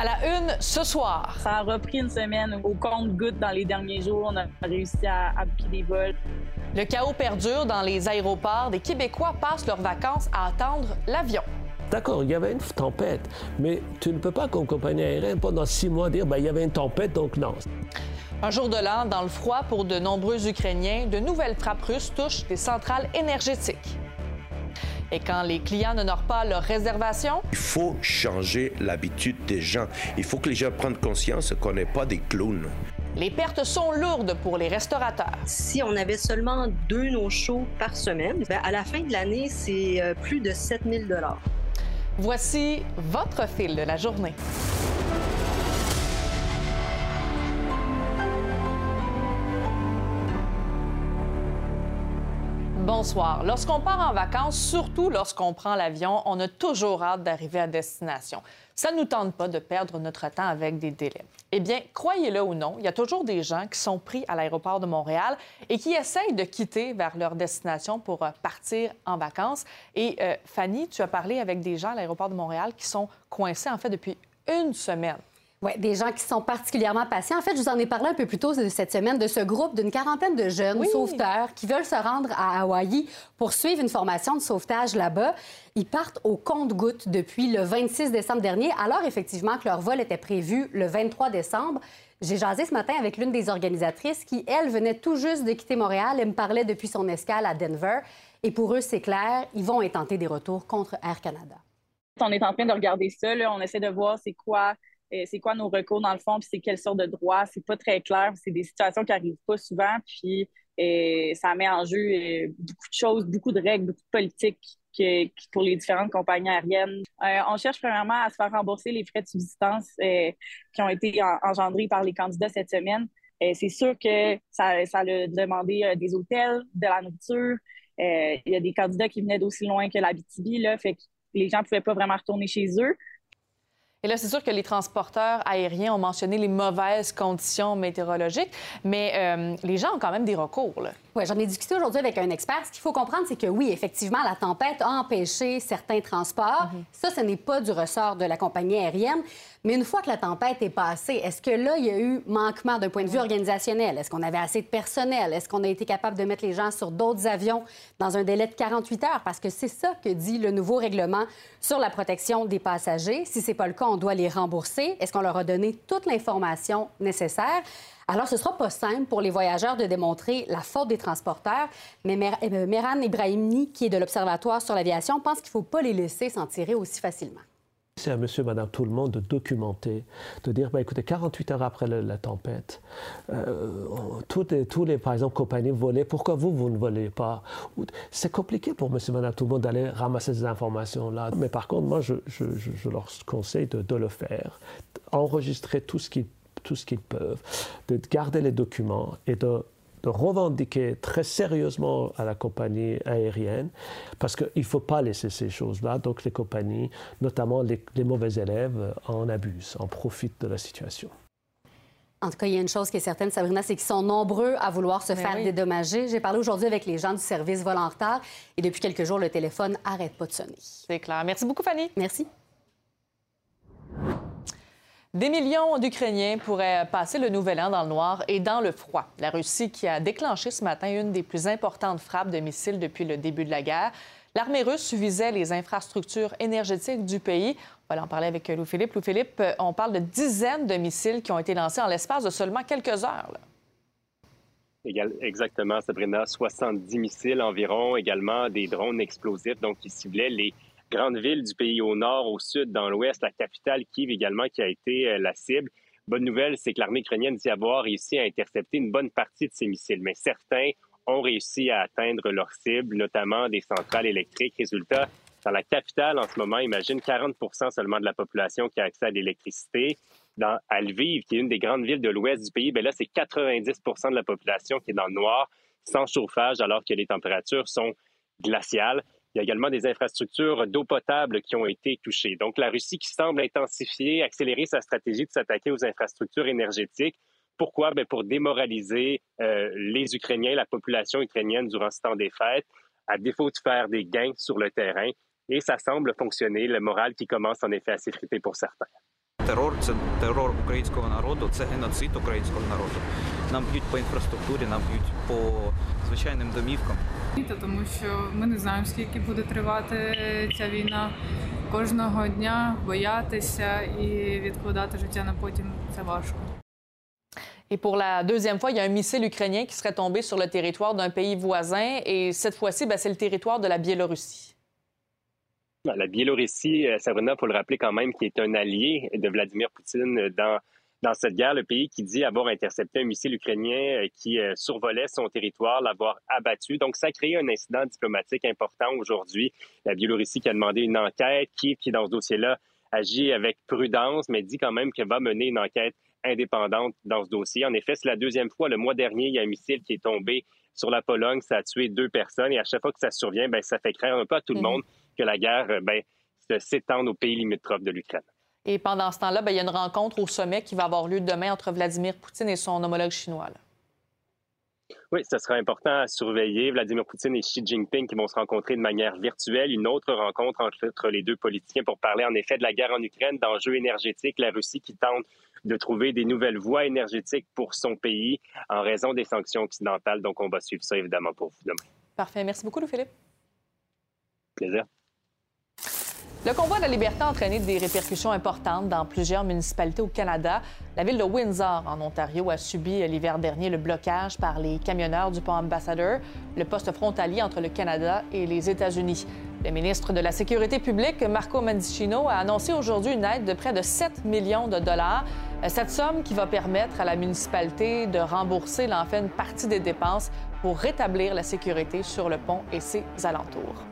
À la une ce soir. Ça a repris une semaine au compte-goutte dans les derniers jours. On a réussi à, à des vols. Le chaos perdure dans les aéroports. Des Québécois passent leurs vacances à attendre l'avion. D'accord, il y avait une tempête, mais tu ne peux pas, comme compagnie aérienne, pendant six mois dire ben, il y avait une tempête, donc non. Un jour de l'an dans le froid pour de nombreux Ukrainiens, de nouvelles frappes russes touchent des centrales énergétiques. Et quand les clients n'honorent pas leurs réservations, Il faut changer l'habitude des gens. Il faut que les gens prennent conscience qu'on n'est pas des clowns. les pertes sont lourdes pour les restaurateurs. Si on avait seulement deux no-shows par semaine, ben, à la fin de l'année, c'est euh, plus de 7000 dollars. Voici votre fil de la journée. Bonsoir. Lorsqu'on part en vacances, surtout lorsqu'on prend l'avion, on a toujours hâte d'arriver à destination. Ça ne nous tente pas de perdre notre temps avec des délais. Eh bien, croyez-le ou non, il y a toujours des gens qui sont pris à l'aéroport de Montréal et qui essayent de quitter vers leur destination pour euh, partir en vacances. Et euh, Fanny, tu as parlé avec des gens à l'aéroport de Montréal qui sont coincés en fait depuis une semaine. Oui, des gens qui sont particulièrement patients. En fait, je vous en ai parlé un peu plus tôt cette semaine de ce groupe d'une quarantaine de jeunes Oui. sauveteurs qui veulent se rendre à Hawaï pour suivre une formation de sauvetage là-bas. Ils partent au compte-gouttes depuis le 26 décembre dernier, alors effectivement que leur vol était prévu le 23 décembre. J'ai jasé ce matin avec l'une des organisatrices qui, elle, venait tout juste de quitter Montréal et me parlait depuis son escale à Denver. Et pour eux, c'est clair, ils vont intenter des retours contre Air Canada. On est en train de regarder ça. là. On essaie de voir c'est quoi, euh, c'est quoi nos recours dans le fond, puis c'est quelle sorte de droit. C'est pas très clair. C'est des situations qui arrivent pas souvent. Puis euh, ça met en jeu euh, beaucoup de choses, beaucoup de règles, beaucoup de politiques pour les différentes compagnies aériennes. On cherche premièrement à se faire rembourser les frais de subsistance qui ont été en- engendrés par les candidats cette semaine. C'est sûr que ça, a demandé des hôtels, de la nourriture. Il y a des candidats qui venaient d'aussi loin que l'Abitibi, là, fait que les gens ne pouvaient pas vraiment retourner chez eux. Et là, c'est sûr que les transporteurs aériens ont mentionné les mauvaises conditions météorologiques, mais euh, les gens ont quand même des recours. Là. Oui, j'en ai discuté aujourd'hui avec un expert. Ce qu'il faut comprendre, c'est que oui, effectivement, la tempête a empêché certains transports. Ça, ce n'est pas du ressort de la compagnie aérienne. Mais une fois que la tempête est passée, est-ce que là, il y a eu manquement d'un point de vue organisationnel? Est-ce qu'on avait assez de personnel? Est-ce qu'on a été capable de mettre les gens sur d'autres avions dans un délai de 48 heures? Parce que c'est ça que dit le nouveau règlement sur la protection des passagers. Si ce n'est pas le cas, on doit les rembourser. Est-ce qu'on leur a donné toute l'information nécessaire? Alors, ce ne sera pas simple pour les voyageurs de démontrer la faute des transporteurs, mais euh, Meran Ibrahimni, qui est de l'Observatoire sur l'aviation, pense qu'il ne faut pas les laisser s'en tirer aussi facilement. C'est à monsieur, madame, tout le monde de documenter, de dire, ben, écoutez, 48 heures après la tempête, euh, tous les, par exemple, compagnies volaient, pourquoi vous, vous ne volez pas? C'est compliqué pour monsieur, madame, tout le monde d'aller ramasser ces informations-là. Mais par contre, moi, je, leur conseille de, de le faire, enregistrer tout ce qu'ils tout ce qu'ils peuvent, de garder les documents et de de revendiquer très sérieusement à la compagnie aérienne, parce qu'il ne faut pas laisser ces choses-là. Donc les compagnies, notamment les, les mauvais élèves, en abusent, en profitent de la situation. En tout cas, il y a une chose qui est certaine, Sabrina, c'est qu'ils sont nombreux à vouloir se Ben faire oui. dédommager. J'ai parlé aujourd'hui avec les gens du service vol en retard et depuis quelques jours, le téléphone n'arrête pas de sonner. C'est clair. Merci beaucoup, Fanny. Merci. Des millions d'Ukrainiens pourraient passer le nouvel an dans le noir et dans le froid. La Russie qui a déclenché ce matin une des plus importantes frappes de missiles depuis le début de la guerre. L'armée russe visait les infrastructures énergétiques du pays. On va en parler avec Louis-Philippe. Louis-Philippe, euh, on parle de dizaines de missiles qui ont été lancés en l'espace de seulement quelques heures. exactement, Sabrina. 70 missiles environ, également des drones explosifs, donc qui ciblaient les grandes villes du pays au nord, au sud, dans l'ouest, la capitale Kiev également qui a été euh, la cible. Bonne nouvelle, c'est que l'armée ukrainienne dit avoir réussi à intercepter une bonne partie de ces missiles, mais certains ont réussi à atteindre leur cible, notamment des centrales électriques. Résultat, Dans la capitale, en ce moment, imagine 40 seulement de la population qui a accès à l'électricité. Dans, à qui est une des grandes villes de l'ouest du pays, bien là, c'est 90 de la population qui est dans le noir, sans chauffage, alors que les températures sont glaciales. Il y a également des infrastructures d'eau potable qui ont été touchées. Donc, la Russie qui semble intensifier, accélérer sa stratégie de s'attaquer aux infrastructures énergétiques. Pourquoi? Bien, pour démoraliser euh, les Ukrainiens, la population ukrainienne durant ce temps des fêtes, à défaut de faire des gains sur le terrain. Et ça semble fonctionner, le moral qui commence en effet à s'effriter pour certains. Терор це терор українського народу, це геноцид українського народу. Нам б'ють по інфраструктурі, нам б'ють по звичайним домівкам. Тому що ми не знаємо, скільки буде тривати ця війна. Кожного дня боятися і відкладати життя на потім це важко. Et pour la deuxième fois, il y a un missile ukrainien qui serait tombé sur le territoire d'un pays voisin. Et cette fois-ci, ben, c'est le territoire de la Biélorussie. La Biélorussie, euh, Sabrina, il faut le rappeler quand même, qui est un allié de Vladimir Poutine dans, dans cette guerre. Le pays qui dit avoir intercepté un missile ukrainien euh, qui euh, survolait son territoire, l'avoir abattu. Donc, ça a créé un incident diplomatique important aujourd'hui. La Biélorussie qui a demandé une enquête, qui, qui dans ce dossier-là, agit avec prudence, mais dit quand même qu'elle va mener une enquête indépendante dans ce dossier. En effet, c'est la deuxième fois. Le mois dernier, il y a un missile qui est tombé sur la Pologne. Ça a tué deux personnes. Et à chaque fois que ça survient, ben, ça fait craindre un peu à tout le monde que la guerre ben, s'étende aux pays limitrophes de l'Ukraine. Et pendant ce temps-là, ben, il y a une rencontre au sommet qui va avoir lieu demain entre Vladimir Poutine et son homologue chinois. Oui, ce sera important à surveiller. Vladimir Poutine et Xi Jinping qui vont se rencontrer de manière virtuelle. Une autre rencontre entre les deux politiciens pour parler en effet de la guerre en Ukraine, d'enjeux énergétiques, la Russie qui tente de trouver des nouvelles voies énergétiques pour son pays en raison des sanctions occidentales. Donc, on va suivre ça évidemment pour vous demain. Parfait. Merci beaucoup, Louis-Philippe. Plaisir. Le convoi de la liberté a entraîné des répercussions importantes dans plusieurs municipalités au Canada. La ville de Windsor, en Ontario, a subi l'hiver dernier le blocage par les camionneurs du pont Ambassador, le poste frontalier entre le Canada et les États-Unis. Le ministre de la Sécurité publique, Marco Mendicino, a annoncé aujourd'hui une aide de près de 7 millions de dollars. Cette somme qui va permettre à la municipalité de rembourser fait une partie des dépenses pour rétablir la sécurité sur le pont et ses alentours.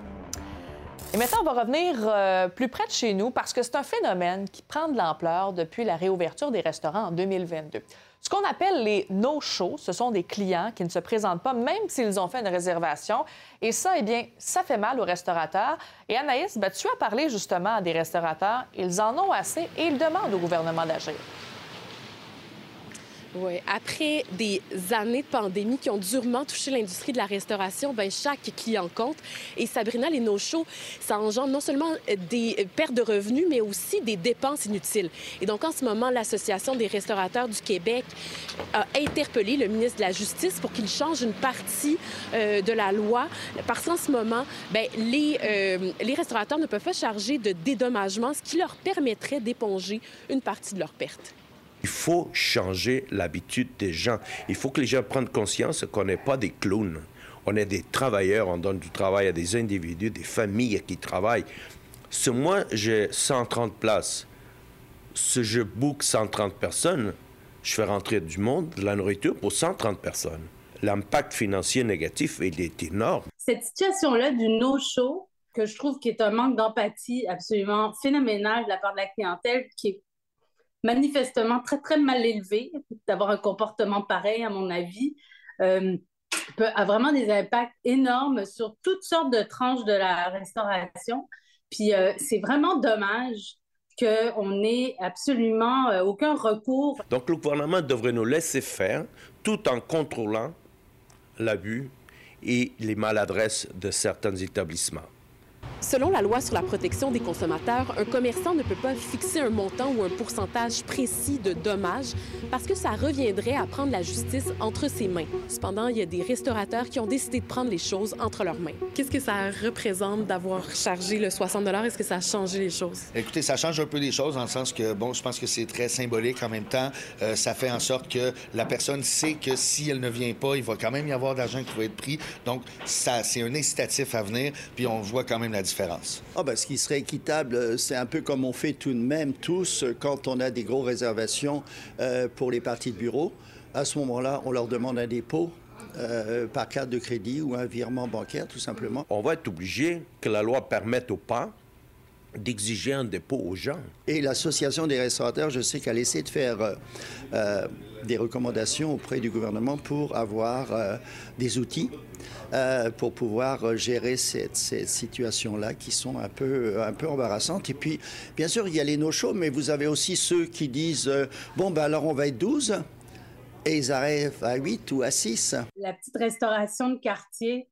Et maintenant, on va revenir euh, plus près de chez nous parce que c'est un phénomène qui prend de l'ampleur depuis la réouverture des restaurants en 2022. Ce qu'on appelle les no-shows, ce sont des clients qui ne se présentent pas même s'ils ont fait une réservation. Et ça, eh bien, ça fait mal aux restaurateurs. Et Anaïs, ben, tu as parlé justement à des restaurateurs. Ils en ont assez et ils demandent au gouvernement d'agir. Oui, après des années de pandémie qui ont durement touché l'industrie de la restauration, ben chaque client compte. Et Sabrina, les no-shows, ça engendre non seulement des pertes de revenus, mais aussi des dépenses inutiles. Et donc, en ce moment, l'Association des restaurateurs du Québec a interpellé le ministre de la Justice pour qu'il change une partie euh, de la loi, parce qu'en ce moment, ben, les, euh, les restaurateurs ne peuvent pas charger de dédommagement, ce qui leur permettrait d'éponger une partie de leurs pertes. Il faut changer l'habitude des gens. Il faut que les gens prennent conscience qu'on n'est pas des clowns. On est des travailleurs, on donne du travail à des individus, des familles qui travaillent. Si moi, j'ai 130 places, si je book 130 personnes, je fais rentrer du monde, de la nourriture pour 130 personnes. L'impact financier négatif, il est énorme. Cette situation-là du no-show, que je trouve qui est un manque d'empathie absolument phénoménal de la part de la clientèle, qui est manifestement très, très mal élevé d'avoir un comportement pareil, à mon avis, euh, peut, a vraiment des impacts énormes sur toutes sortes de tranches de la restauration. Puis euh, c'est vraiment dommage qu'on n'ait absolument euh, aucun recours. Donc le gouvernement devrait nous laisser faire tout en contrôlant l'abus et les maladresses de certains établissements. Selon la loi sur la protection des consommateurs, un commerçant ne peut pas fixer un montant ou un pourcentage précis de dommages parce que ça reviendrait à prendre la justice entre ses mains. Cependant, il y a des restaurateurs qui ont décidé de prendre les choses entre leurs mains. Qu'est-ce que ça représente d'avoir chargé le 60 Est-ce que ça a changé les choses? Écoutez, ça change un peu les choses dans le sens que, bon, je pense que c'est très symbolique en même temps. Euh, ça fait en sorte que la personne sait que si elle ne vient pas, il va quand même y avoir d'argent qui va être pris. Donc, ça, c'est un incitatif à venir, puis on voit quand même la différence. Oh ben, ce qui serait équitable, c'est un peu comme on fait tout de même tous quand on a des grosses réservations euh, pour les parties de bureau. À ce moment-là, on leur demande un dépôt euh, par carte de crédit ou un virement bancaire, tout simplement. On va être obligé que la loi permette ou pas d'exiger un dépôt aux gens. Et l'association des restaurateurs, je sais qu'elle essaie de faire euh, euh, des recommandations auprès du gouvernement pour avoir euh, des outils euh, pour pouvoir euh, gérer cette, cette situation-là qui sont un peu, un peu embarrassantes. Et puis, bien sûr, il y a les no-shows, mais vous avez aussi ceux qui disent euh, bon, ben alors on va être 12 et ils arrivent à 8 ou à 6. La petite restauration de quartier,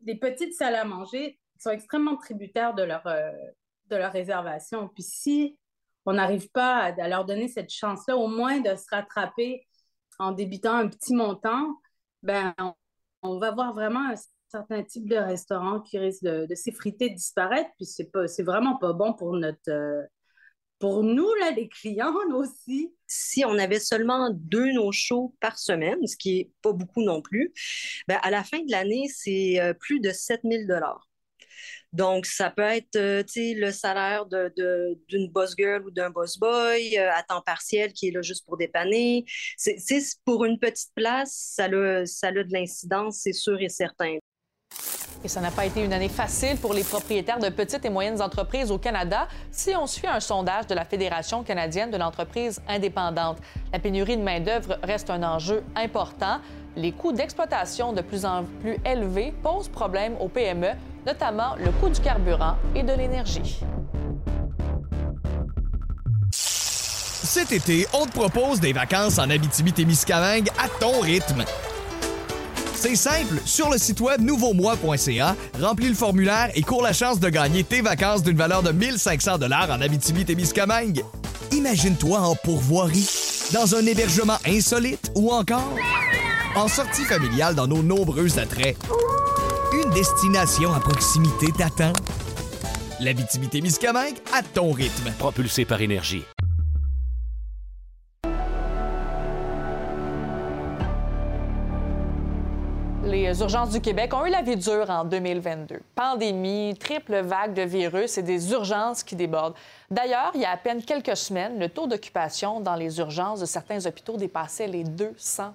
des petites salles à manger sont extrêmement tributaires de leur, euh, de leur réservation. Puis si on n'arrive pas à, à leur donner cette chance-là, au moins de se rattraper en débitant un petit montant, ben on, va voir vraiment un certain type de restaurant qui risque de, s'effriter, de disparaître. Puis c'est pas, vraiment pas bon pour notre, euh, pour nous là, les clients aussi. Si on avait seulement deux no-shows par semaine, ce qui est pas beaucoup non plus, ben à la fin de l'année, c'est euh, plus de 7000 dollars. Donc, ça peut être euh, le salaire de, de- d'une boss girl ou d'un boss boy euh, à temps partiel qui est là juste pour dépanner. C'est- pour une petite place, ça a, ça a de l'incidence, c'est sûr et certain. Et ça n'a pas été une année facile pour les propriétaires de petites et moyennes entreprises au Canada si on suit un sondage de la Fédération canadienne de l'entreprise indépendante. La pénurie de main-d'œuvre reste un enjeu important. Les coûts d'exploitation de plus en plus élevés posent problème aux PME, notamment le coût du carburant et de l'énergie. Cet été, on te propose des vacances en Abitibi-Témiscamingue à ton rythme. C'est simple, sur le site web nouveaumois.ca, remplis le formulaire et cours la chance de gagner tes vacances d'une valeur de 1500 dollars en Abitibi-Témiscamingue. Imagine-toi en pourvoirie, dans un hébergement insolite ou encore en sortie familiale dans nos nombreux attraits. Une destination à proximité t'attend. L'Abitibi-Témiscamingue à ton rythme. Propulsé par énergie. Les urgences du Québec ont eu la vie dure en 2022. Pandémie, triple vague de virus et des urgences qui débordent. D'ailleurs, il y a à peine quelques semaines, le taux d'occupation dans les urgences de certains hôpitaux dépassait les 200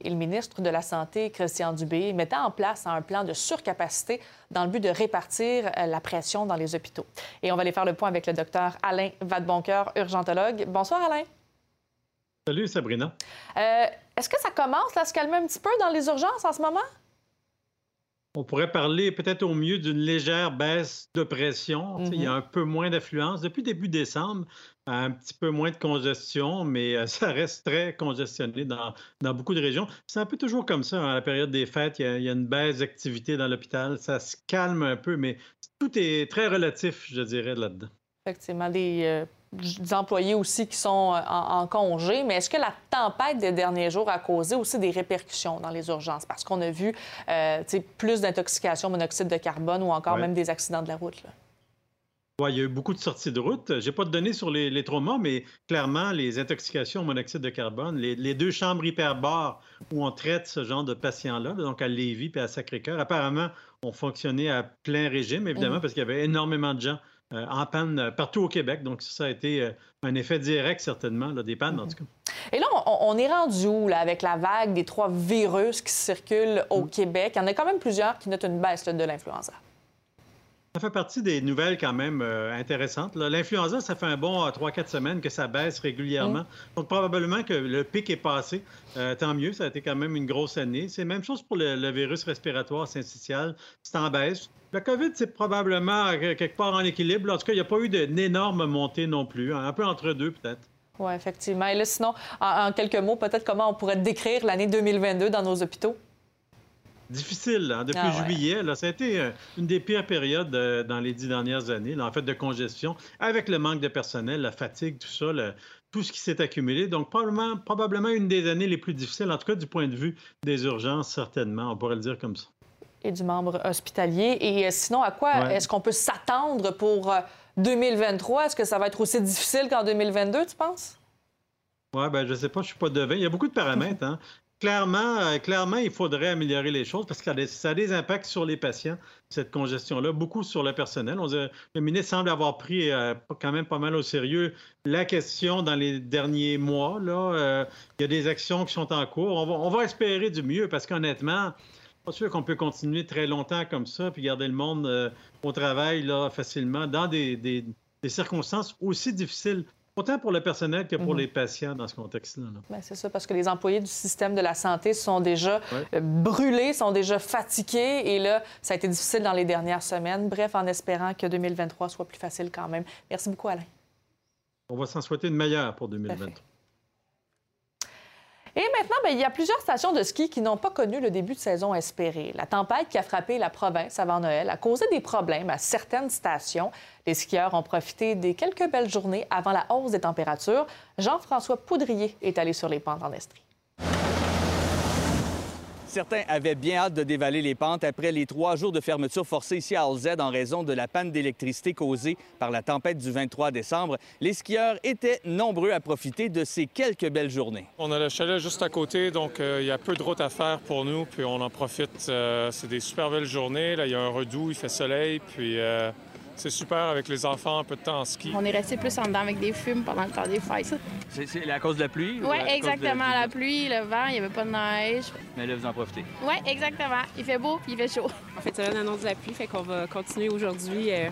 et le ministre de la Santé, Christian Dubé, mettait en place un plan de surcapacité dans le but de répartir euh, la pression dans les hôpitaux. Et on va aller faire le point avec le docteur Alain Vadeboncoeur, urgentologue. Bonsoir, Alain. Salut Sabrina. Euh, Est-ce que ça commence à se calmer un petit peu dans les urgences en ce moment? On pourrait parler peut-être au mieux d'une légère baisse de pression. Il y a un peu moins d'affluence. Depuis début décembre, un petit peu moins de congestion, mais euh, ça reste très congestionné dans, dans beaucoup de régions. C'est un peu toujours comme ça. hein, À la période des fêtes, il y a, il y a une baisse d'activité dans l'hôpital. Ça se calme un peu, mais tout est très relatif, je dirais, là-dedans. Effectivement, des, euh, des employés aussi qui sont euh, en, en congé. Mais est-ce que la tempête des derniers jours a causé aussi des répercussions dans les urgences? Parce qu'on a vu euh, plus d'intoxication monoxyde de carbone ou encore Ouais. même des accidents de la route. là. Ouais, il y a eu beaucoup de sorties de route. J'ai pas de données sur les, les traumas, mais clairement, les intoxications au monoxyde de carbone, les, les deux chambres hyperbares où on traite ce genre de patients-là, donc à Lévis et à Sacré-Cœur, apparemment, ont fonctionné à plein régime, évidemment, Mhm. parce qu'il y avait énormément de gens euh, en panne euh, partout au Québec. Donc, ça a été euh, un effet direct, certainement, là, des pannes, en tout cas. Et là, on, on est rendu où là, avec la vague des trois virus qui circulent au Québec? Il y en a quand même plusieurs qui notent une baisse là, de l'influenza. Ça fait partie des nouvelles quand même euh, intéressantes. L'influenza, ça fait un bon 3-4 semaines que ça baisse régulièrement. Donc probablement que le pic est passé. Euh, tant mieux, ça a été quand même une grosse année. C'est la même chose pour le, le virus respiratoire syncytial. C'est en baisse. La COVID, c'est probablement euh, quelque part en équilibre. En tout cas, il n'y a pas eu d'une énorme montée non plus. hein. Un peu entre deux peut-être. Oui, effectivement. Et là, sinon, en, en quelques mots, peut-être comment on pourrait décrire l'année 2022 dans nos hôpitaux? Difficile, hein, depuis Ah ouais. juillet. Là, ça a été euh, une des pires périodes euh, dans les dix dernières années, là, en fait, de congestion, avec le manque de personnel, la fatigue, tout ça, le- tout ce qui s'est accumulé. Donc, probablement, probablement une des années les plus difficiles, en tout cas du point de vue des urgences, certainement, on pourrait le dire comme ça. et du membre hospitalier. Et euh, sinon, à quoi Ouais. est-ce qu'on peut s'attendre pour euh, 2023? Est-ce que ça va être aussi difficile qu'en 2022, tu penses? Oui, ben, je sais pas, je suis pas devin. Il y a beaucoup de paramètres. Hein. Clairement, euh, clairement, il faudrait améliorer les choses parce que ça a des impacts sur les patients, cette congestion-là, beaucoup sur le personnel. le ministre semble avoir pris euh, quand même pas mal au sérieux la question dans les derniers mois. Euh, il y a des actions qui sont en cours. On va, espérer du mieux parce qu'honnêtement, pas sûr qu'on peut continuer très longtemps comme ça puis garder le monde au travail facilement dans des circonstances aussi difficiles autant pour le personnel que pour mhm. les patients dans ce contexte-là. Ben, c'est ça, parce que les employés du système de la santé sont déjà euh, brûlés, sont déjà fatigués, et là, ça a été difficile dans les dernières semaines. Bref, en espérant que 2023 soit plus facile quand même. Merci beaucoup, Alain. On va s'en souhaiter une meilleure pour 2023. Et maintenant, bien, il y a plusieurs stations de ski qui n'ont pas connu le début de saison espéré. La tempête qui a frappé la province avant Noël a causé des problèmes à certaines stations. Les skieurs ont profité des quelques belles journées avant la hausse des températures. Jean-François Poudrier est allé sur les pentes en Estrie. Certains avaient bien hâte de dévaler les pentes après les trois jours de fermeture forcée ici à Alzed en raison de la panne d'électricité causée par la tempête du 23 décembre. Les skieurs étaient nombreux à profiter de ces quelques belles journées. On a le chalet juste à côté, donc euh, il y a peu de route à faire pour nous, puis on en profite. Euh, c'est des super belles journées. Là, il y a un redoux, il fait soleil, puis euh, c'est super avec les enfants, un peu de temps en ski. On est resté plus en dedans avec des fumes pendant le temps des fêtes. C'est à cause de la pluie? Oui, exactement. La pluie, le vent, il n'y avait pas de neige. Mais là, vous en profitez? Oui, exactement. Il fait beau puis il fait chaud. En fait, c'est une annonce de la pluie, fait qu'on va continuer aujourd'hui euh,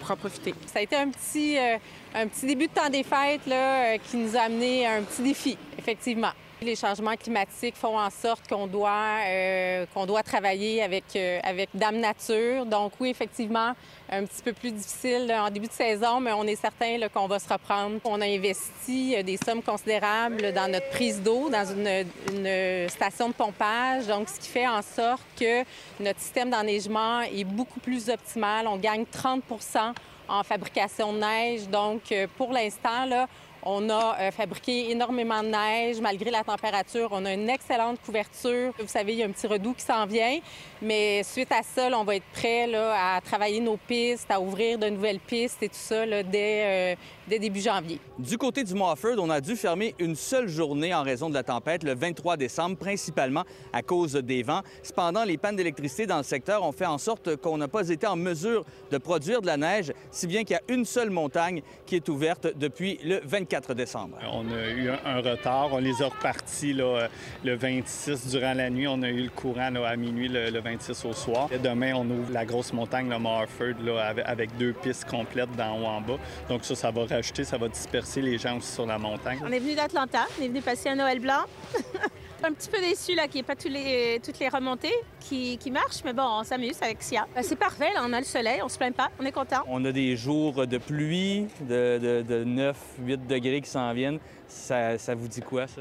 pour en profiter. Ça a été un petit, euh, un petit début de temps des fêtes là, euh, qui nous a amené un petit défi, effectivement. Les changements climatiques font en sorte qu'on doit, euh, qu'on doit travailler avec, euh, avec Dame Nature. Donc oui, effectivement, un petit peu plus difficile en début de saison, mais on est certain qu'on va se reprendre. On a investi euh, des sommes considérables dans notre prise d'eau, dans une, une, station de pompage, donc ce qui fait en sorte que notre système d'enneigement est beaucoup plus optimal. On gagne 30% en fabrication de neige. Donc pour l'instant, là, on a euh, fabriqué énormément de neige malgré la température. On a une excellente couverture. Vous savez, il y a un petit redout qui s'en vient. Mais suite à ça, on va être prêt à travailler nos pistes, à ouvrir de nouvelles pistes et tout ça dès, euh, dès, début janvier. Du côté du Mofford, on a dû fermer une seule journée en raison de la tempête le 23 décembre, principalement à cause des vents. Cependant, les pannes d'électricité dans le secteur ont fait en sorte qu'on n'a pas été en mesure de produire de la neige, si bien qu'il y a une seule montagne qui est ouverte depuis le 24 décembre. On a eu un, retard. On les a repartis là, le 26 durant la nuit. On a eu le courant à minuit le, le 26 au soir. demain, on ouvre la grosse montagne, le Marford, là, avec, deux pistes complètes d'en haut en bas. Donc ça, ça va rajouter, ça va disperser les gens aussi sur la montagne. On est venu d'Atlanta, on est venu passer un Noël blanc. un petit peu déçu là, qu'il n'y ait pas toutes les, toutes les remontées qui, marchent, mais bon, on s'amuse avec SIA. Ben, c'est parfait, là, on a le soleil, on se plaint pas, on est content. On a des jours de pluie de, de 9, 8 degrés qui s'en viennent. Ça, vous dit quoi, ça?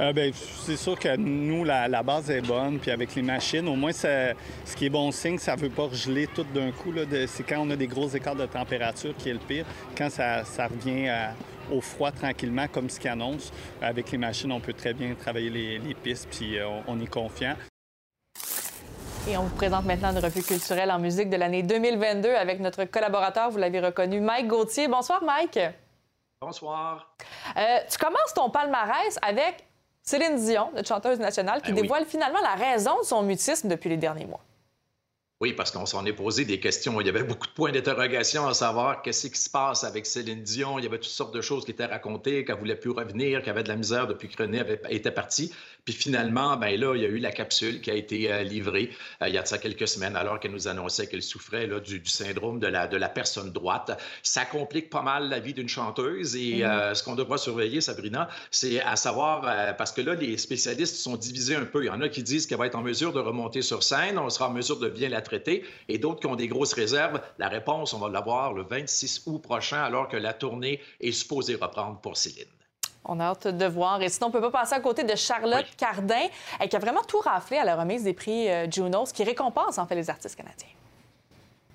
Euh, ben, c'est sûr que nous, la, base est bonne, puis avec les machines, au moins, ce qui est bon signe, ça ne veut pas geler tout d'un coup. C'est quand on a des gros écarts de température qui est le pire. Quand ça, revient au froid tranquillement, comme ce qui annonce, avec les machines, on peut très bien travailler les, pistes, puis euh, on, est confiant. Et on vous présente maintenant une revue culturelle en musique de l'année 2022 avec notre collaborateur, vous l'avez reconnu, Mike Gauthier. Bonsoir, Mike. Bonsoir. Euh, tu commences ton palmarès avec Céline Dion, notre chanteuse nationale, qui ben dévoile finalement la raison de son mutisme depuis les derniers mois. Oui, parce qu'on s'en est posé des questions. Il y avait beaucoup de points d'interrogation à savoir qu'est-ce qui se passe avec Céline Dion. Il y avait toutes sortes de choses qui étaient racontées, qu'elle voulait plus revenir, qu'elle avait de la misère depuis que René avait, était parti. Puis finalement, ben là, il y a eu la capsule qui a été euh, livrée euh, il y a de ça quelques semaines, alors qu'elle nous annonçait qu'elle souffrait là, du, syndrome de la, de la personne droite. Ça complique pas mal la vie d'une chanteuse. Et mm-hmm. euh, ce qu'on devra surveiller, Sabrina, c'est à savoir, parce que là, les spécialistes sont divisés un peu. Il y en a qui disent qu'elle va être en mesure de remonter sur scène, on sera en mesure de bien la traiter, et d'autres qui ont des grosses réserves. La réponse, on va l'avoir le 26 août prochain, alors que la tournée est supposée reprendre pour Céline. On a hâte de voir. Et sinon, on ne peut pas passer à côté de Charlotte Cardin, qui a vraiment tout raflé à la remise des prix euh, Junos, qui récompense en fait les artistes canadiens.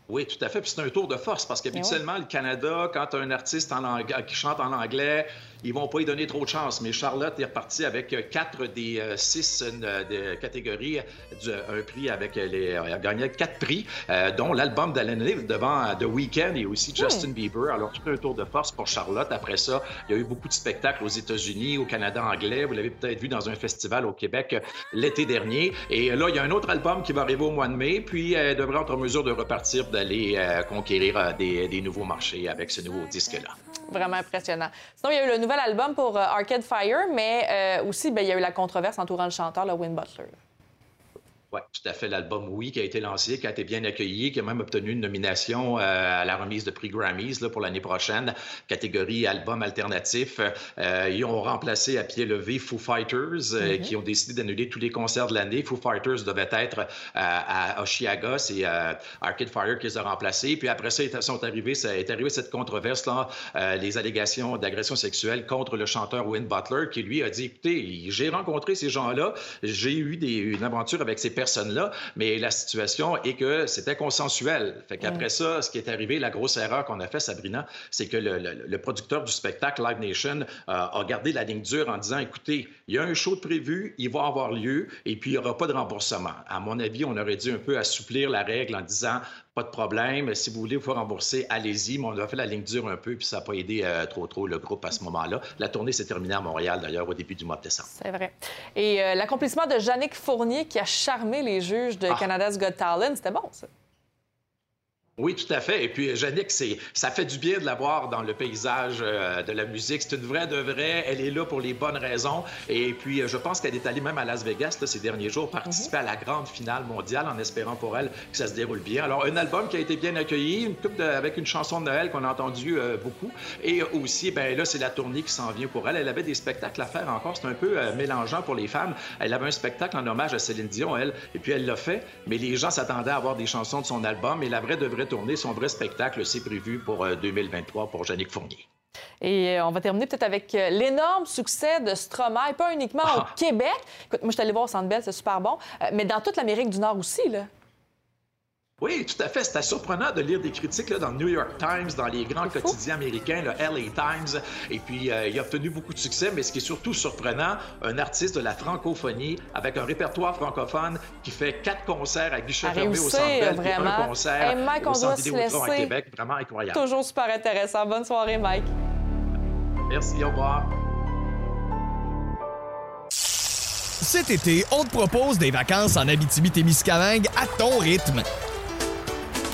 Oui, tout à fait. Puis c'est un tour de force parce qu'habituellement, le Canada, quand un artiste en qui chante en anglais, ils vont pas y donner trop de chance. Mais Charlotte est repartie avec euh, quatre des euh, six euh, de catégories, du- un prix avec les. Elle a gagné quatre prix, euh, dont l'album d'Alan Live devant The Weeknd et aussi Justin Bieber. Alors, tout un tour de force pour Charlotte. Après ça, il y a eu beaucoup de spectacles aux États-Unis, au Canada anglais. Vous l'avez peut-être vu dans un festival au Québec l'été dernier. Et là, il y a un autre album qui va arriver au mois de mai, puis elle devrait être en mesure de repartir, d'aller euh, conquérir euh, des, des nouveaux marchés avec ce nouveau disque-là. Vraiment impressionnant. Sinon, il y a eu le nouvel album pour euh, Arcade Fire, mais euh, aussi, ben, il y a eu la controverse entourant le chanteur, le Win Butler. Oui, tout à fait. L'album Oui qui a été lancé, qui a été bien accueilli, qui a même obtenu une nomination euh, à la remise de prix Grammys là, pour l'année prochaine, catégorie album alternatif. Euh, ils ont remplacé à pied levé Foo Fighters, euh, Mhm. qui ont décidé d'annuler tous les concerts de l'année. Foo Fighters devait être à Oshiaga, c'est Arcade Fire qui les a remplacés. Puis après ça, ils sont arrivés, ça est arrivé cette controverse-là, euh, les allégations d'agression sexuelle contre le chanteur Win Butler, qui lui a dit, écoutez, j'ai rencontré ces gens-là, j'ai eu des, une aventure avec ces personnes-là, mais la situation est que c'était consensuel. Fait qu'après ça, ce qui est arrivé, la grosse erreur qu'on a fait, Sabrina, c'est que le, le- le producteur du spectacle Live Nation euh, a gardé la ligne dure en disant, écoutez, il y a un show de prévu, il va avoir lieu, et puis il n'y aura pas de remboursement. À mon avis, on aurait dû un peu assouplir la règle en disant, pas de problème, si vous voulez vous faire rembourser, allez-y, mais on a fait la ligne dure un peu, puis ça n'a pas aidé euh, trop trop le groupe à ce moment-là. La tournée s'est terminée à Montréal, d'ailleurs, au début du mois de décembre. C'est vrai. Et euh, l'accomplissement de Yannick Fournier qui a charmé les juges de Ah. Canada's Got Talent, c'était bon, ça. Oui, tout à fait. Et puis, Yannick, c'est, ça fait du bien de la voir dans le paysage euh, de la musique. C'est une vraie de vraie. Elle est là pour les bonnes raisons. Et puis, euh, je pense qu'elle est allée même à Las Vegas là, ces derniers jours participer à la grande finale mondiale en espérant pour elle que ça se déroule bien. Alors, un album qui a été bien accueilli, une coupe de- avec une chanson de Noël qu'on a entendue euh, beaucoup. Et aussi, ben là, c'est la tournée qui s'en vient pour elle. Elle avait des spectacles à faire encore. C'est un peu euh, mélangeant pour les femmes. Elle avait un spectacle en hommage à Céline Dion, elle. Et puis, elle l'a fait. Mais les gens s'attendaient à avoir des chansons de son album. Et la vraie de vraie tournée, son vrai spectacle, c'est prévu pour euh, 2023 pour Yannick Fournier. Et euh, on va terminer peut-être avec euh, l'énorme succès de Stromae, pas uniquement Ah. au Québec. Écoute, moi, je suis allée voir au Centre Bell, c'est super bon, euh, mais dans toute l'Amérique du Nord aussi, là. Oui, tout à fait. C'était surprenant de lire des critiques là, dans le New York Times, dans les grands quotidiens américains, le LA Times. Et puis, euh, il a obtenu beaucoup de succès, mais ce qui est surtout surprenant, un artiste de la francophonie avec un répertoire francophone qui fait quatre concerts à guichet fermé au Centre Bell, puis vraiment. un concert Hey, Mike, au Centre Vidéotron à. Québec. Vraiment incroyable. Toujours super intéressant. Bonne soirée, Mike. Merci, au revoir. Cet été, on te propose des vacances en Abitibi-Témiscamingue à ton rythme.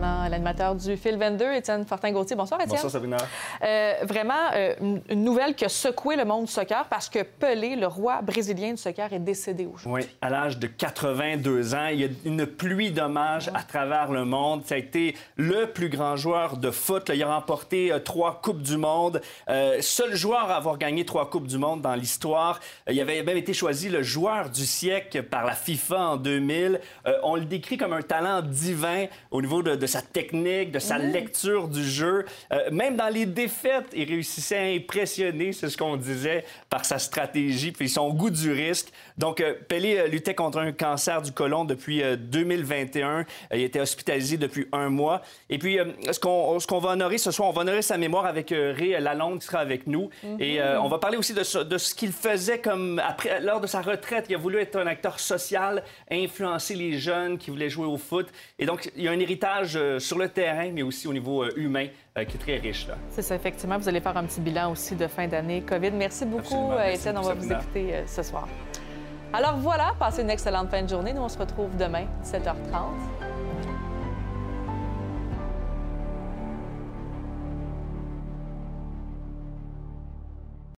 L'animateur du Fil 22, Étienne Fortin-Gauthier. Bonsoir, Étienne. Bonsoir, Sabrina. Euh, vraiment, euh, une- nouvelle qui a secoué le monde du soccer parce que Pelé, le roi brésilien du soccer, est décédé aujourd'hui. Oui, à l'âge de 82 ans, il y a une pluie d'hommages à travers le monde. Ça a été le plus grand joueur de foot. Il a remporté euh, trois Coupes du Monde. Euh, seul joueur à avoir gagné trois Coupes du Monde dans l'histoire. Euh, il avait même été choisi le joueur du siècle par la FIFA en 2000. Euh, on le décrit comme un talent divin au niveau de, de sa technique, de sa Mhm. lecture du jeu. Euh, même dans les défaites, il réussissait à impressionner, c'est ce qu'on disait, par sa stratégie puis son goût du risque. Donc, euh, Pelé euh, luttait contre un cancer du côlon depuis euh, 2021. Euh, il était hospitalisé depuis un mois. Et puis, ce qu'on ce qu'on va honorer ce soir, on va honorer sa mémoire avec Ray Lalonde qui sera avec nous. Mhm. Et on va parler aussi de, ce- de ce qu'il faisait comme après, lors de sa retraite. Il a voulu être un acteur social, influencer les jeunes qui voulaient jouer au foot. Et donc, il y a un héritage euh, sur le terrain, mais aussi au niveau euh, humain euh, qui est très riche. C'est ça, effectivement. Vous allez faire un petit bilan aussi de fin d'année COVID. Merci beaucoup, Étienne. On va vous écouter ce soir. Alors voilà, passez une excellente fin de journée. Nous, on se retrouve demain, 7h30.